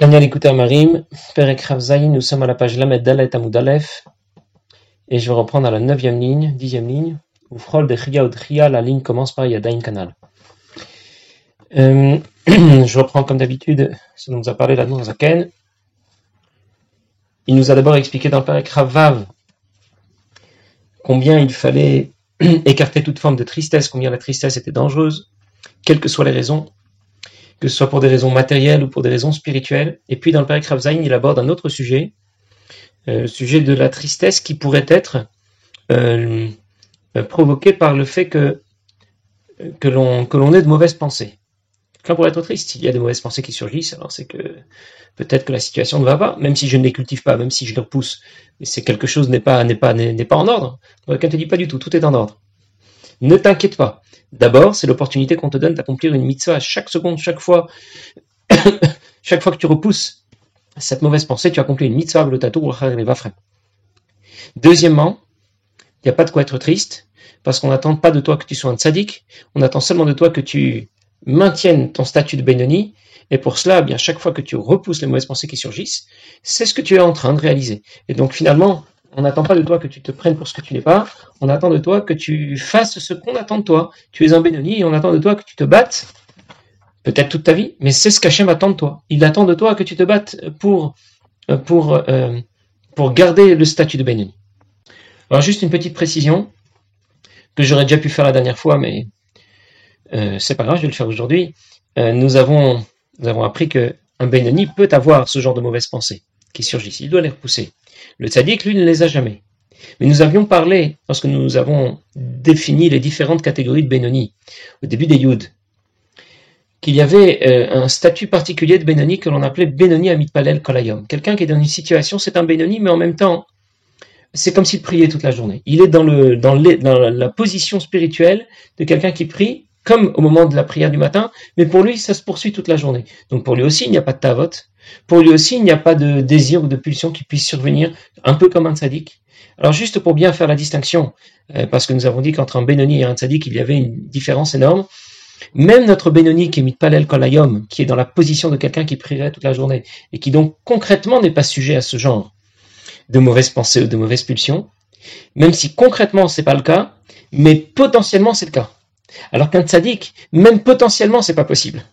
Tanya l'écouteur Marim, Perek Ravzaïn, nous sommes à la page Lamed Dalet Amoudalef, et je vais reprendre à la neuvième ligne, dixième ligne, où Frol de Chia ou Chia, la ligne commence par Yadain Kanal. Euh, je reprends comme d'habitude ce dont nous a parlé la Zaken. Il nous a d'abord expliqué dans le Perek Ravav combien il fallait écarter toute forme de tristesse, combien la tristesse était dangereuse, quelles que soient les raisons, que ce soit pour des raisons matérielles ou pour des raisons spirituelles. Et puis dans le Père Zayin, il aborde un autre sujet, euh, le sujet de la tristesse qui pourrait être euh, provoquée par le fait que, que l'on ait de mauvaises pensées. Quand pour être triste, il y a des mauvaises pensées qui surgissent, alors c'est que peut-être que la situation ne va pas, même si je ne les cultive pas, même si je les repousse, mais c'est quelque chose n'est pas n'est pas n'est pas en ordre. Quelqu'un te dit pas du tout, tout est en ordre. Ne t'inquiète pas. D'abord, c'est l'opportunité qu'on te donne d'accomplir une mitzvah chaque seconde, chaque fois, que tu repousses cette mauvaise pensée, tu accomplis une mitzvah, le tatou, Deuxièmement, il n'y a pas de quoi être triste, parce qu'on n'attend pas de toi que tu sois un tzaddik, on attend seulement de toi que tu maintiennes ton statut de Benoni, et pour cela, eh bien, chaque fois que tu repousses les mauvaises pensées qui surgissent, c'est ce que tu es en train de réaliser. Et donc, finalement, on n'attend pas de toi que tu te prennes pour ce que tu n'es pas. On attend de toi que tu fasses ce qu'on attend de toi. Tu es un Bénoni et on attend de toi que tu te battes, peut-être toute ta vie, mais c'est ce qu'Hachem attend de toi. Il attend de toi que tu te battes pour, pour, euh, pour garder le statut de Bénoni. Alors, juste une petite précision que j'aurais déjà pu faire la dernière fois, mais euh, c'est pas grave, je vais le faire aujourd'hui. Euh, nous, avons, nous avons appris que un Benoni peut avoir ce genre de mauvaises pensées qui surgissent. Il doit les repousser. Le tzaddik, lui, ne les a jamais. Mais nous avions parlé, lorsque nous avons défini les différentes catégories de Benoni, au début des Yud, qu'il y avait euh, un statut particulier de Benoni que l'on appelait Benoni Amitpalel Kolayom. Quelqu'un qui est dans une situation, c'est un Benoni, mais en même temps, c'est comme s'il priait toute la journée. Il est dans, dans la position spirituelle de quelqu'un qui prie, comme au moment de la prière du matin, mais pour lui, ça se poursuit toute la journée. Donc pour lui aussi, il n'y a pas de tavot, pour lui aussi, il n'y a pas de désir ou de pulsion qui puisse survenir, un peu comme un tzaddik. Alors juste pour bien faire la distinction, euh, parce que nous avons dit qu'entre un Benoni et un tzaddik, il y avait une différence énorme, même notre Benoni qui est mitpalel kolayom, qui est dans la position de quelqu'un qui prierait toute la journée, et qui donc concrètement n'est pas sujet à ce genre de mauvaises pensées ou de mauvaises pulsions, même si concrètement c'est pas le cas, mais potentiellement c'est le cas. Alors qu'un tzaddik, même potentiellement c'est pas possible.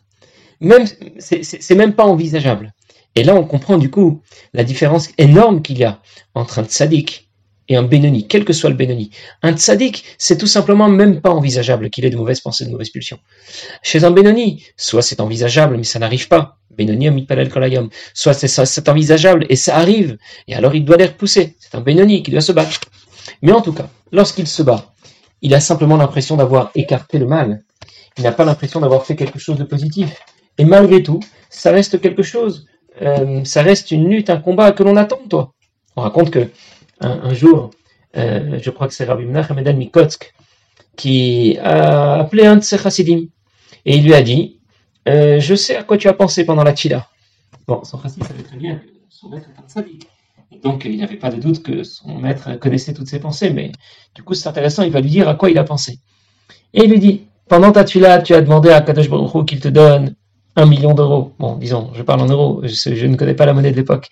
Même, c'est même pas envisageable. Et là, on comprend du coup la différence énorme qu'il y a entre un tzaddik et un bénoni, quel que soit le bénoni. Un tzaddik, c'est tout simplement même pas envisageable qu'il ait de mauvaises pensées, de mauvaises pulsions. Chez un bénoni, soit c'est envisageable, mais ça n'arrive pas. Bénoni mitpalel kolayom. Soit c'est envisageable et ça arrive, et alors il doit les repousser. C'est un bénoni qui doit se battre. Mais en tout cas, lorsqu'il se bat, il a simplement l'impression d'avoir écarté le mal. Il n'a pas l'impression d'avoir fait quelque chose de positif. Et malgré tout, ça reste quelque chose euh, ça reste une lutte, un combat que l'on attend toi. On raconte que un, jour, euh, je crois que c'est Rabbi Menachem Mikotsk qui a appelé un de ses chassidim et il lui a dit euh, Je sais à quoi tu as pensé pendant la tchila. Bon, son chassid savait très bien que son maître était un sadique. Donc il n'avait pas de doute que son maître connaissait toutes ses pensées, mais du coup c'est intéressant, il va lui dire à quoi il a pensé. Et il lui dit Pendant ta tchila, tu as demandé à Kadosh Baruch qu'il te donne un million d'euros. Bon, disons, je parle en euros, je, ne connais pas la monnaie de l'époque.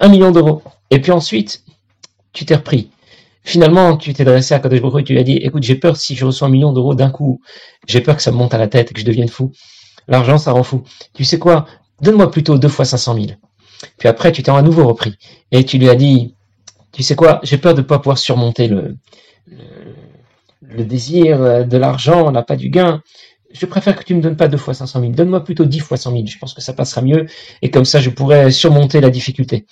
Un million d'euros. Et puis ensuite, tu t'es repris. Finalement, tu t'es dressé à Kadosh Baruch et tu lui as dit, écoute, j'ai peur si je reçois un million d'euros d'un coup, j'ai peur que ça me monte à la tête que je devienne fou. L'argent, ça rend fou. Tu sais quoi? Donne-moi plutôt deux fois 500 000. Puis après, tu t'es à nouveau repris. Et tu lui as dit, tu sais quoi? J'ai peur de ne pas pouvoir surmonter le, le, le désir de l'argent, n'a pas du gain je préfère que tu me donnes pas deux fois 500 000, donne-moi plutôt dix fois 100 000, je pense que ça passera mieux, et comme ça je pourrais surmonter la difficulté.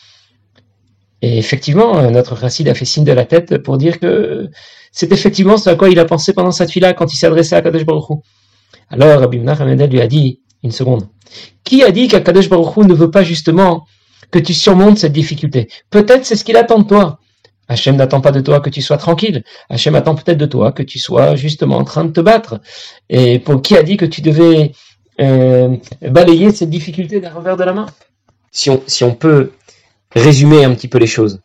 Et effectivement, euh, notre Racide a fait signe de la tête pour dire que c'est effectivement ce à quoi il a pensé pendant cette fila quand il s'est adressé à Kadosh Baruch Alors Rabbi Menachem lui a dit, une seconde, qui a dit qu'Akadosh Baruch ne veut pas justement que tu surmontes cette difficulté? Peut-être c'est ce qu'il attend de toi. Hachem n'attend pas de toi que tu sois tranquille. Hachem attend peut-être de toi que tu sois justement en train de te battre. Et pour qui a dit que tu devais euh, balayer cette difficulté d'un revers de la main? Si on, peut résumer un petit peu les choses,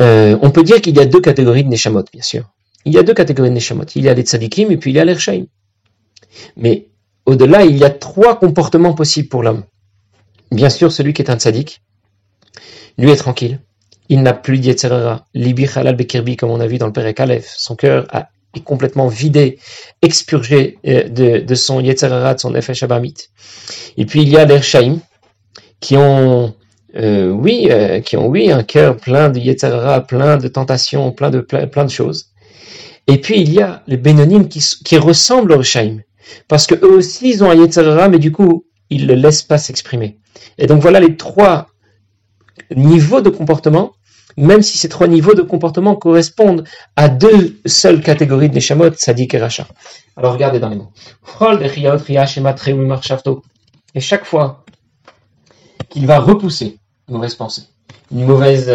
euh, on peut dire qu'il y a deux catégories de Neshamot, bien sûr. Il y a deux catégories de Neshamot. Il y a les tzadikim et puis il y a les Mais au-delà, il y a trois comportements possibles pour l'homme. bien sûr, celui qui est un tzaddik, lui est tranquille. Il n'a plus d'Yetzerara, libi halal bekirbi, comme on a vu dans le Père Aleph. Son cœur est complètement vidé, expurgé euh, de, son Yetzerara, de son Nefesh Abamit. Et puis il y a les Shaim, qui ont, euh, oui, euh, qui ont, oui, un cœur plein de Yetzerara, plein de tentations, plein de, plein, de choses. Et puis il y a les Bénonymes qui, qui ressemblent aux Shaim. Parce que eux aussi, ils ont un Yetzerara, mais du coup, ils ne le laissent pas s'exprimer. Et donc voilà les trois niveaux de comportement, même si ces trois niveaux de comportement correspondent à deux seules catégories de Neshamot, Sadik et Racha. Alors regardez dans les mots. Et chaque fois qu'il va repousser une mauvaise pensée, une mauvaise,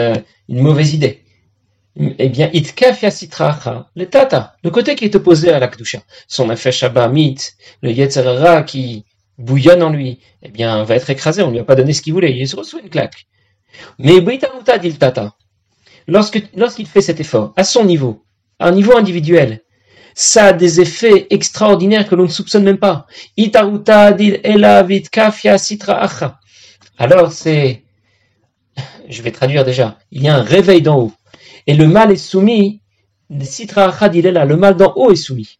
une mauvaise idée, eh bien, le tata, le côté qui est opposé à la son afesh mit, le yetzerara qui bouillonne en lui, eh bien, va être écrasé, on lui a pas donné ce qu'il voulait, il se reçoit une claque. Mais dit le tata, lorsqu'il fait cet effort, à son niveau, à un niveau individuel, ça a des effets extraordinaires que l'on ne soupçonne même pas. Alors c'est, je vais traduire déjà, il y a un réveil d'en haut. Et le mal est soumis, le mal d'en haut est soumis.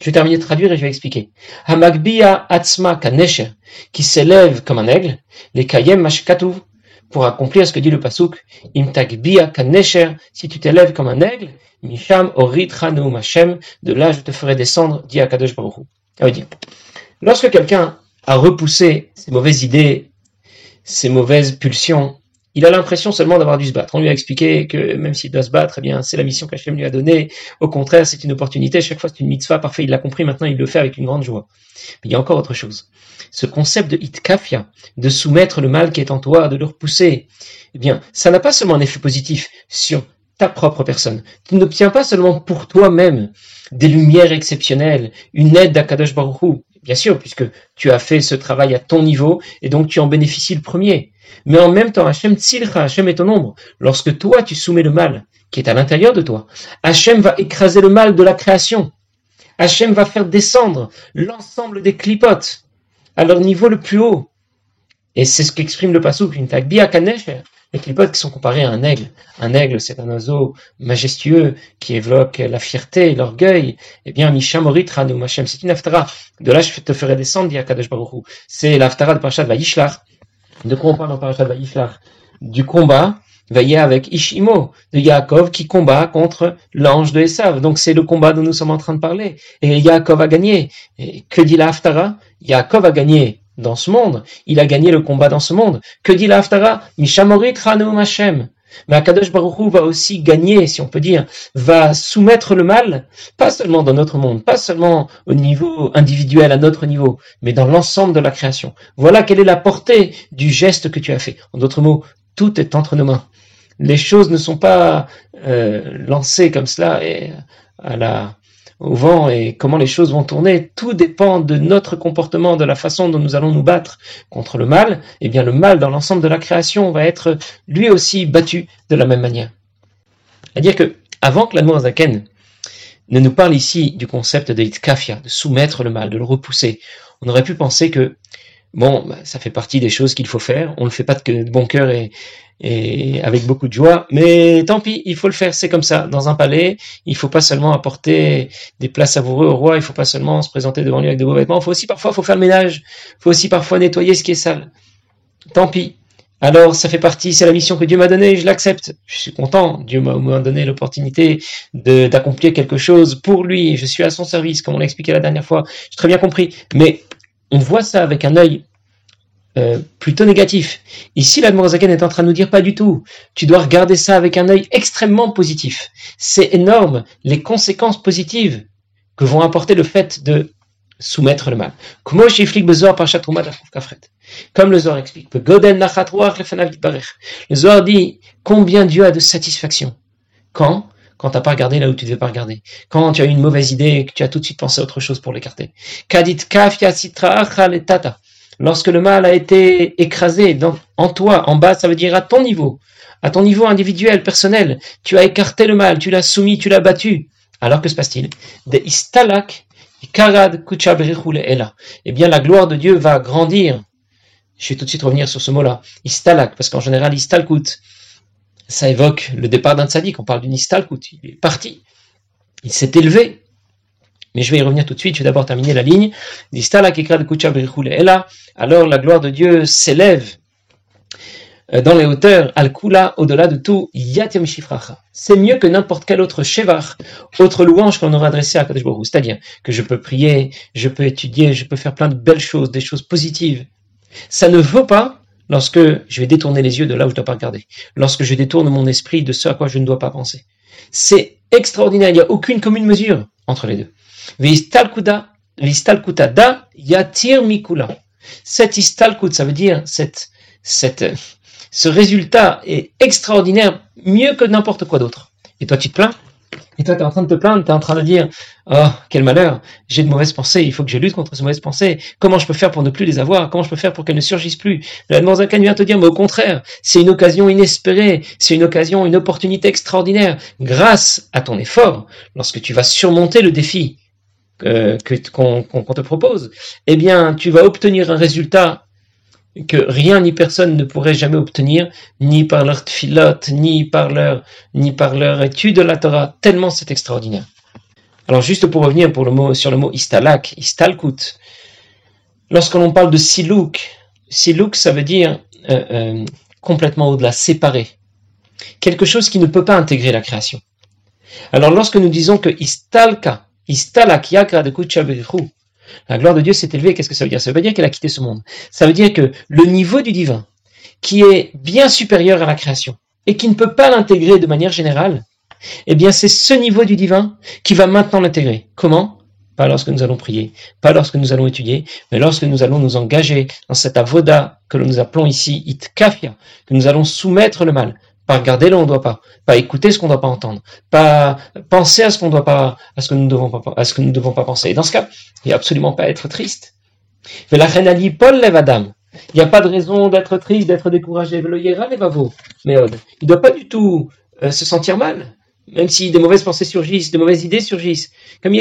Je vais terminer de traduire et je vais expliquer. Hamagbiya atzma kanesher, qui s'élève comme un aigle, les kayem mashkatuv, pour accomplir ce que dit le pasuk, imtagbia kanesher, si tu t'élèves comme un aigle, misham orit mashem, de là je te ferai descendre, dit Akadosh Baruch Ça veut lorsque quelqu'un a repoussé ses mauvaises idées, ses mauvaises pulsions, il a l'impression seulement d'avoir dû se battre. On lui a expliqué que même s'il doit se battre, eh bien, c'est la mission qu'Hachem lui a donnée. Au contraire, c'est une opportunité. Chaque fois, c'est une mitzvah. Parfait, il l'a compris. Maintenant, il le fait avec une grande joie. Mais il y a encore autre chose. Ce concept de itkafia, de soumettre le mal qui est en toi, de le repousser, eh bien, ça n'a pas seulement un effet positif sur ta propre personne. Tu n'obtiens pas seulement pour toi-même des lumières exceptionnelles, une aide d'Akadosh Baruch bien sûr, puisque tu as fait ce travail à ton niveau, et donc tu en bénéficies le premier. Mais en même temps, Hachem tzilcha, Hachem est ton ombre. Lorsque toi, tu soumets le mal, qui est à l'intérieur de toi, Hachem va écraser le mal de la création. Hachem va faire descendre l'ensemble des clipotes à leur niveau le plus haut. Et c'est ce qu'exprime le Passouk, une. Les clipotes qui sont comparés à un aigle. Un aigle, c'est un oiseau majestueux qui évoque la fierté, l'orgueil. Eh bien, Mishamorit Ranu Machem, c'est une aftara. De là, je te ferai descendre, dit Akadosh Baruch C'est l'aftara de Parashat Vayishlach. De quoi on parle dans Parashat Vayishlach? Du combat Veillez avec Ishimo de Yaakov qui combat contre l'ange de Esav. Donc c'est le combat dont nous sommes en train de parler. Et Yaakov a gagné. Et que dit la Yaakov a gagné dans ce monde. Il a gagné le combat dans ce monde. Que dit la Haftara? Mishamorit Hashem. Mais Akadosh Baruch va aussi gagner, si on peut dire, va soumettre le mal, pas seulement dans notre monde, pas seulement au niveau individuel, à notre niveau, mais dans l'ensemble de la création. Voilà quelle est la portée du geste que tu as fait. En d'autres mots, tout est entre nos mains. Les choses ne sont pas euh, lancées comme cela et à la au vent et comment les choses vont tourner, tout dépend de notre comportement, de la façon dont nous allons nous battre contre le mal. Eh bien, le mal dans l'ensemble de la création va être lui aussi battu de la même manière. C'est-à-dire que, avant que l'Admour Zaken ne nous parle ici du concept de itkafia, de soumettre le mal, de le repousser, on aurait pu penser que Bon, bah, ça fait partie des choses qu'il faut faire. On ne le fait pas de bon cœur et, avec beaucoup de joie, mais tant pis, il faut le faire. C'est comme ça. Dans un palais, il faut pas seulement apporter des plats savoureux au roi. Il faut pas seulement se présenter devant lui avec de beaux vêtements. Il faut aussi parfois, faire le ménage. Il faut aussi parfois nettoyer ce qui est sale. Tant pis. Alors, ça fait partie, c'est la mission que Dieu m'a donnée, je l'accepte. Je suis content. Dieu m'a donné l'opportunité d'accomplir quelque chose pour lui. Je suis à son service, comme on l'a expliqué la dernière fois. J'ai très bien compris. Mais on voit ça avec un œil euh, plutôt négatif. Ici, l'Admorazaken est en train de nous dire pas du tout. Tu dois regarder ça avec un œil extrêmement positif. C'est énorme les conséquences positives que vont apporter le fait de soumettre le mal. Comme le Zohar explique, le Zohar dit combien Dieu a de satisfaction. Quand? Quand t'as pas regardé là où tu devais pas regarder. Quand tu as eu une mauvaise idée que tu as tout de suite pensé à autre chose pour l'écarter. Lorsque le mal a été écrasé en toi, en bas, ça veut dire à ton niveau, à ton niveau individuel, personnel, tu as écarté le mal, tu l'as soumis, tu l'as battu. Alors que se passe-t-il? De istalak, karad Eh bien, la gloire de Dieu va grandir. Je vais tout de suite revenir sur ce mot-là, istalak, parce qu'en général, istalkut, ça évoque le départ d'un tzaddik, on parle d'une istalkut, il est parti, il s'est élevé. Mais je vais y revenir tout de suite, je vais d'abord terminer la ligne. Alors la gloire de Dieu s'élève euh, dans les hauteurs, al-kula, au-delà de tout, yatim shifracha. C'est mieux que n'importe quel autre shevar, autre louange qu'on aura adressé à Kadosh C'est-à-dire que je peux prier, je peux étudier, je peux faire plein de belles choses, des choses positives. Ça ne vaut pas lorsque je vais détourner les yeux de là où je ne dois pas regarder, lorsque je détourne mon esprit de ce à quoi je ne dois pas penser. C'est extraordinaire, il n'y a aucune commune mesure entre les deux. Da yatir mikula. Cet istalkut, ça veut dire cette, cette, ce résultat est extraordinaire, mieux que n'importe quoi d'autre. Et toi, tu te plains? Et toi, tu es en train de te plaindre, tu es en train de dire Oh, quel malheur, j'ai de mauvaises pensées, il faut que je lutte contre ces mauvaises pensées. Comment je peux faire pour ne plus les avoir? Comment je peux faire pour qu'elles ne surgissent plus La Zakan vient te dire Mais au contraire, c'est une occasion inespérée, c'est une occasion, une opportunité extraordinaire. Grâce à ton effort, lorsque tu vas surmonter le défi euh, qu'on te propose, eh bien, tu vas obtenir un résultat que rien ni personne ne pourrait jamais obtenir, ni par leur tfilot, ni par leur, ni par leur étude de la Torah, tellement c'est extraordinaire. Alors juste pour revenir pour le mot, sur le mot istalak, istalkut, lorsque l'on parle de silouk, silouk ça veut dire euh, euh, complètement au-delà, séparé, quelque chose qui ne peut pas intégrer la création. Alors lorsque nous disons que istalka, istalak yakra de la gloire de Dieu s'est élevée, qu'est-ce que ça veut dire? Ça veut dire qu'elle a quitté ce monde. Ça veut dire que le niveau du divin, qui est bien supérieur à la création, et qui ne peut pas l'intégrer de manière générale, eh bien c'est ce niveau du divin qui va maintenant l'intégrer. Comment? Pas lorsque nous allons prier, pas lorsque nous allons étudier, mais lorsque nous allons nous engager dans cette avoda que nous appelons ici itkafia, que nous allons soumettre le mal, pas regarder là on ne doit pas, pas écouter ce qu'on ne doit pas entendre, pas penser à ce qu'on doit pas, à ce que nous ne devons pas, à ce que nous devons pas penser. Dans ce cas, il n'y a absolument pas à être triste. Mais la reine Ali Paul lève Adam. Il n'y a pas de raison d'être triste, d'être découragé. Mais il ne doit pas du tout euh, se sentir mal. Même si des mauvaises pensées surgissent, des mauvaises idées surgissent. Comme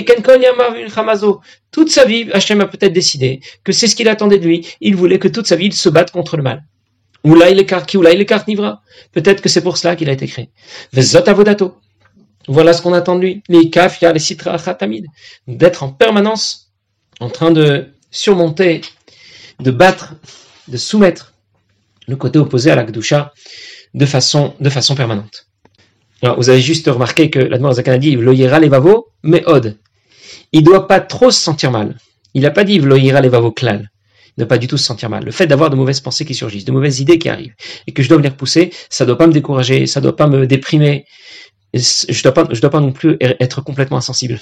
Hamazo. Toute sa vie, Hachem a peut-être décidé que c'est ce qu'il attendait de lui. Il voulait que toute sa vie, il se batte contre le mal. Peut-être que c'est pour cela qu'il a été créé. Voilà ce qu'on attend de lui. Les kafia, les sitra khatamid. D'être en permanence en train de surmonter, de battre, de soumettre le côté opposé à la Gdusha de façon, de façon permanente. Alors, vous avez juste remarqué que la Zakan a dit Vloyera levavo, mais od. Il doit pas trop se sentir mal. Il n'a pas dit Vloyera levavo klal ne pas du tout se sentir mal. Le fait d'avoir de mauvaises pensées qui surgissent, de mauvaises idées qui arrivent, et que je dois les repousser, ça ne doit pas me décourager, ça ne doit pas me déprimer. Je dois pas, dois pas non plus être complètement insensible.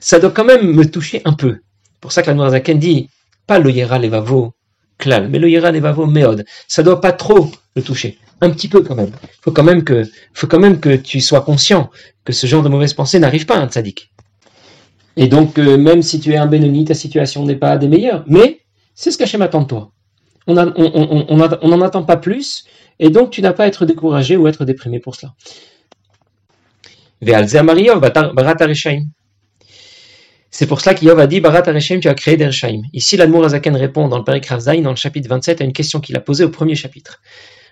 Ça doit quand même me toucher un peu. Pour ça que la dit, pas le yera levavo klal, mais le yera levavo meod. Ça doit pas trop le toucher. Un petit peu quand même. Faut quand même que, faut quand même que tu sois conscient que ce genre de mauvaises pensées n'arrive pas à un tzaddik. Et donc, euh, même si tu es un Benoni, ta situation n'est pas des meilleures. Mais c'est ce qu'Hachem attend de toi. On n'en attend pas plus, et donc tu n'as pas à être découragé ou être déprimé pour cela. C'est pour cela qu'Yov a dit Barat tu as créé des Ici, l'Admour Azaken répond dans le Père dans le chapitre 27, à une question qu'il a posée au premier chapitre.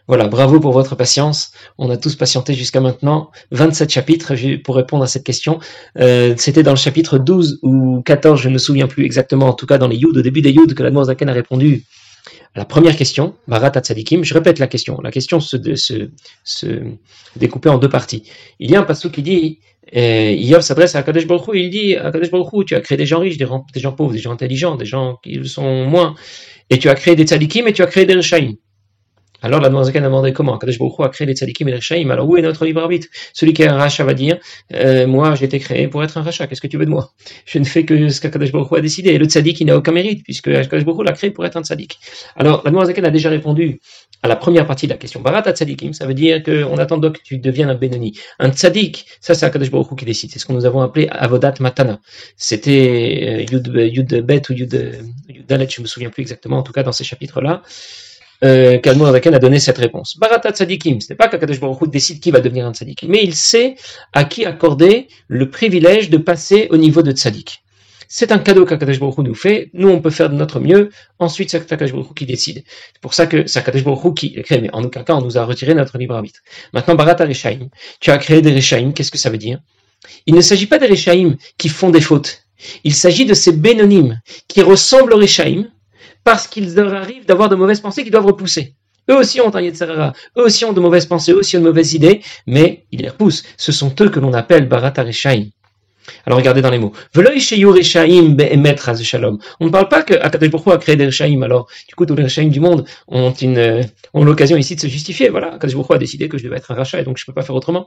Voilà, bravo pour votre patience. On a tous patienté jusqu'à maintenant. 27 chapitres pour répondre à cette question. Euh, c'était dans le chapitre 12 ou 14, je ne me souviens plus exactement, en tout cas dans les Yud, au début des Yud, que la Zaken a répondu à la première question, Barat Tzadikim. Je répète la question. La question se, se, se découpait en deux parties. Il y a un passage qui dit, euh, Yov s'adresse à Kadesh Baruch il dit, à Kadesh Baruch tu as créé des gens riches, des, gens pauvres, des gens intelligents, des gens qui le sont moins, et tu as créé des tzadikim et tu as créé des rishaim. Alors la Zaken a demandé comment Kadesh Baruch a créé les tzadikim et les shaim. Alors où est notre libre arbitre? Celui qui est un rachat va dire euh, Moi j'ai été créé pour être un rachat, qu'est-ce que tu veux de moi? Je ne fais que ce qu'Akadosh Baruch a décidé. Et le tzadik il n'a aucun mérite puisque Kadesh Baruch l'a créé pour être un tzadik. Alors la Zaken a déjà répondu à la première partie de la question. Barat tzadikim, ça veut dire qu'on attend donc que tu deviennes un Benoni. Un tzadik, ça c'est Akadosh Baruch qui décide. C'est ce que nous avons appelé Avodat Matana. C'était euh, Yud, Bet ou Yud, Dalet, je me souviens plus exactement, en tout cas dans ces chapitres-là euh, Zaken a donné cette réponse. Barata tzadikim, ce n'est pas qu'Akadosh Baruch décide qui va devenir un tzadik, mais il sait à qui accorder le privilège de passer au niveau de tzadik. C'est un cadeau qu'Akadosh Baruch nous fait. Nous, on peut faire de notre mieux. Ensuite, c'est Akadosh Baruch qui décide. C'est pour ça que c'est Akadosh Baruch qui crée. Mais en aucun cas, on nous a retiré notre libre arbitre. Maintenant, Barat Reshaim. Tu as créé des Reshaim. Qu'est-ce que ça veut dire? Il ne s'agit pas des Reshaim qui font des fautes. Il s'agit de ces bénonymes qui ressemblent aux Reshaim parce qu'ils leur arrivent d'avoir de mauvaises pensées qu'ils doivent repousser. Eux aussi ont un Yetzerara, eux aussi ont de mauvaises pensées, eux aussi ont de mauvaises idées, mais ils les repoussent. Ce sont eux que l'on appelle Barat. Alors regardez dans les mots. On ne parle pas que Akadosh Baruch a créé des Rechaim. Alors, du coup, tous les Rechaim du monde ont une, ont l'occasion ici de se justifier. Voilà, Akadosh Baruch a décidé que je devais être un rachat et donc je ne peux pas faire autrement.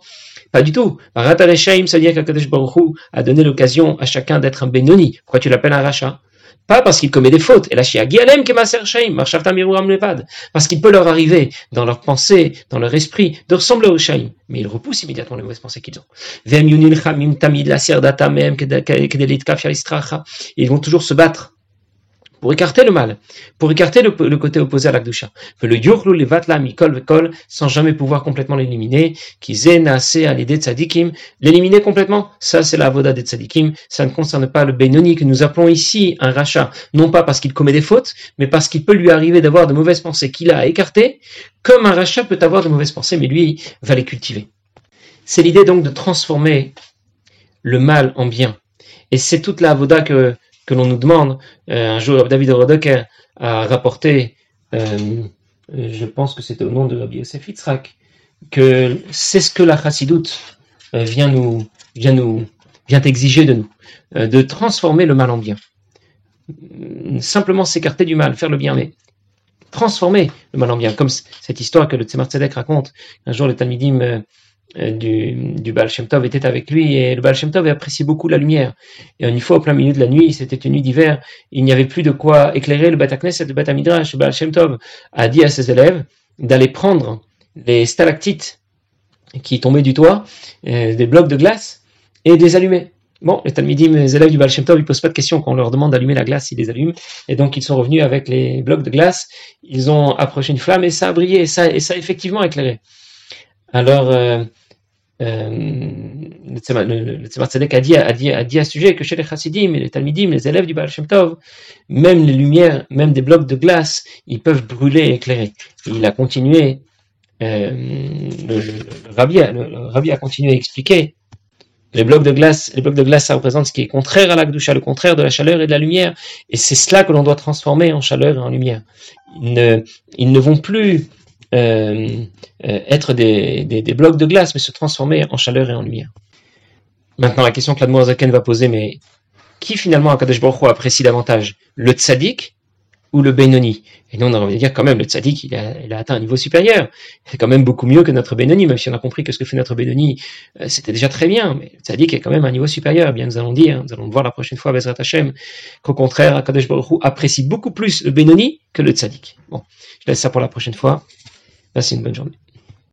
Pas du tout. Rata Rechaim, ça veut dire qu'Akadosh Baruch a donné l'occasion à chacun d'être un Benoni. Pourquoi tu l'appelles un rachat? Pas parce qu'il commet des fautes. Et la Parce qu'il peut leur arriver, dans leur pensée, dans leur esprit, de ressembler au Shaim. Mais ils repoussent immédiatement les mauvaises pensées qu'ils ont. Ils vont toujours se battre pour écarter le mal, pour écarter le, côté opposé à l'Akdusha. Le yurlu levatla mikol vekol, sans jamais pouvoir complètement l'éliminer, à l'idée de tzadikim, l'éliminer complètement, ça c'est la voda des tzadikim, ça ne concerne pas le Benoni que nous appelons ici un rachat, non pas parce qu'il commet des fautes, mais parce qu'il peut lui arriver d'avoir de mauvaises pensées qu'il a écartées, comme un rachat peut avoir de mauvaises pensées, mais lui va les cultiver. C'est l'idée donc de transformer le mal en bien. Et c'est toute la voda que que l'on nous demande. Euh, un jour, David Rodoker a rapporté, euh, je pense que c'était au nom de Rabbi Yosef Yitzhak, que c'est ce que la chassidoute euh, vient nous, vient nous, vient exiger de nous, de transformer le mal en bien. Simplement s'écarter du mal, faire le bien, mais transformer le mal en bien, comme cette histoire que le Tzemar Tzedek raconte. Un jour, le Talmidim euh, du, du Baal était avec lui et le Baal Shem Tov appréciait beaucoup la lumière. Et une fois au plein milieu de la nuit, c'était une nuit d'hiver, il n'y avait plus de quoi éclairer le Bat et le Bat Midrash. Le Baal a dit à ses élèves d'aller prendre les stalactites qui tombaient du toit, euh, des blocs de glace, et les allumer. Bon, les Talmidim, les élèves du Baal Shem Tov, ils posent pas de questions quand on leur demande d'allumer la glace, ils les allument. Et donc, ils sont revenus avec les blocs de glace, ils ont approché une flamme et ça a brillé, et ça, a effectivement éclairé. Alors, euh, euh, le Tzemar a dit, a, dit, a dit à ce sujet que chez les Chassidim les Talmidim, les élèves du Baal Shem Tov, même les lumières, même des blocs de glace, ils peuvent brûler et éclairer. il a continué, euh, le, rabbi, le, rabbi, a continué à expliquer les blocs de glace, les blocs de glace, ça représente ce qui est contraire à l'Akdusha, le contraire de la chaleur et de la lumière. Et c'est cela que l'on doit transformer en chaleur et en lumière. Ils ne, ils ne vont plus euh, euh, être des, des, des, blocs de glace, mais se transformer en chaleur et en lumière. Maintenant, la question que la Zaken va poser, mais qui finalement Akadosh Baruch apprécie davantage Le tzaddik ou le Benoni? Et nous, on a envie de dire quand même, le tzaddik, il a, atteint un niveau supérieur. C'est quand même beaucoup mieux que notre Benoni, même si on a compris que ce que fait notre Benoni, euh, c'était déjà très bien. Mais le tzaddik est quand même un niveau supérieur. Bien, nous allons dire, nous allons voir la prochaine fois, Bezrat Hashem, qu'au contraire, Akadosh Baruch apprécie beaucoup plus le Benoni que le tzaddik. Bon, je laisse ça pour la prochaine fois. Passez une bonne journée.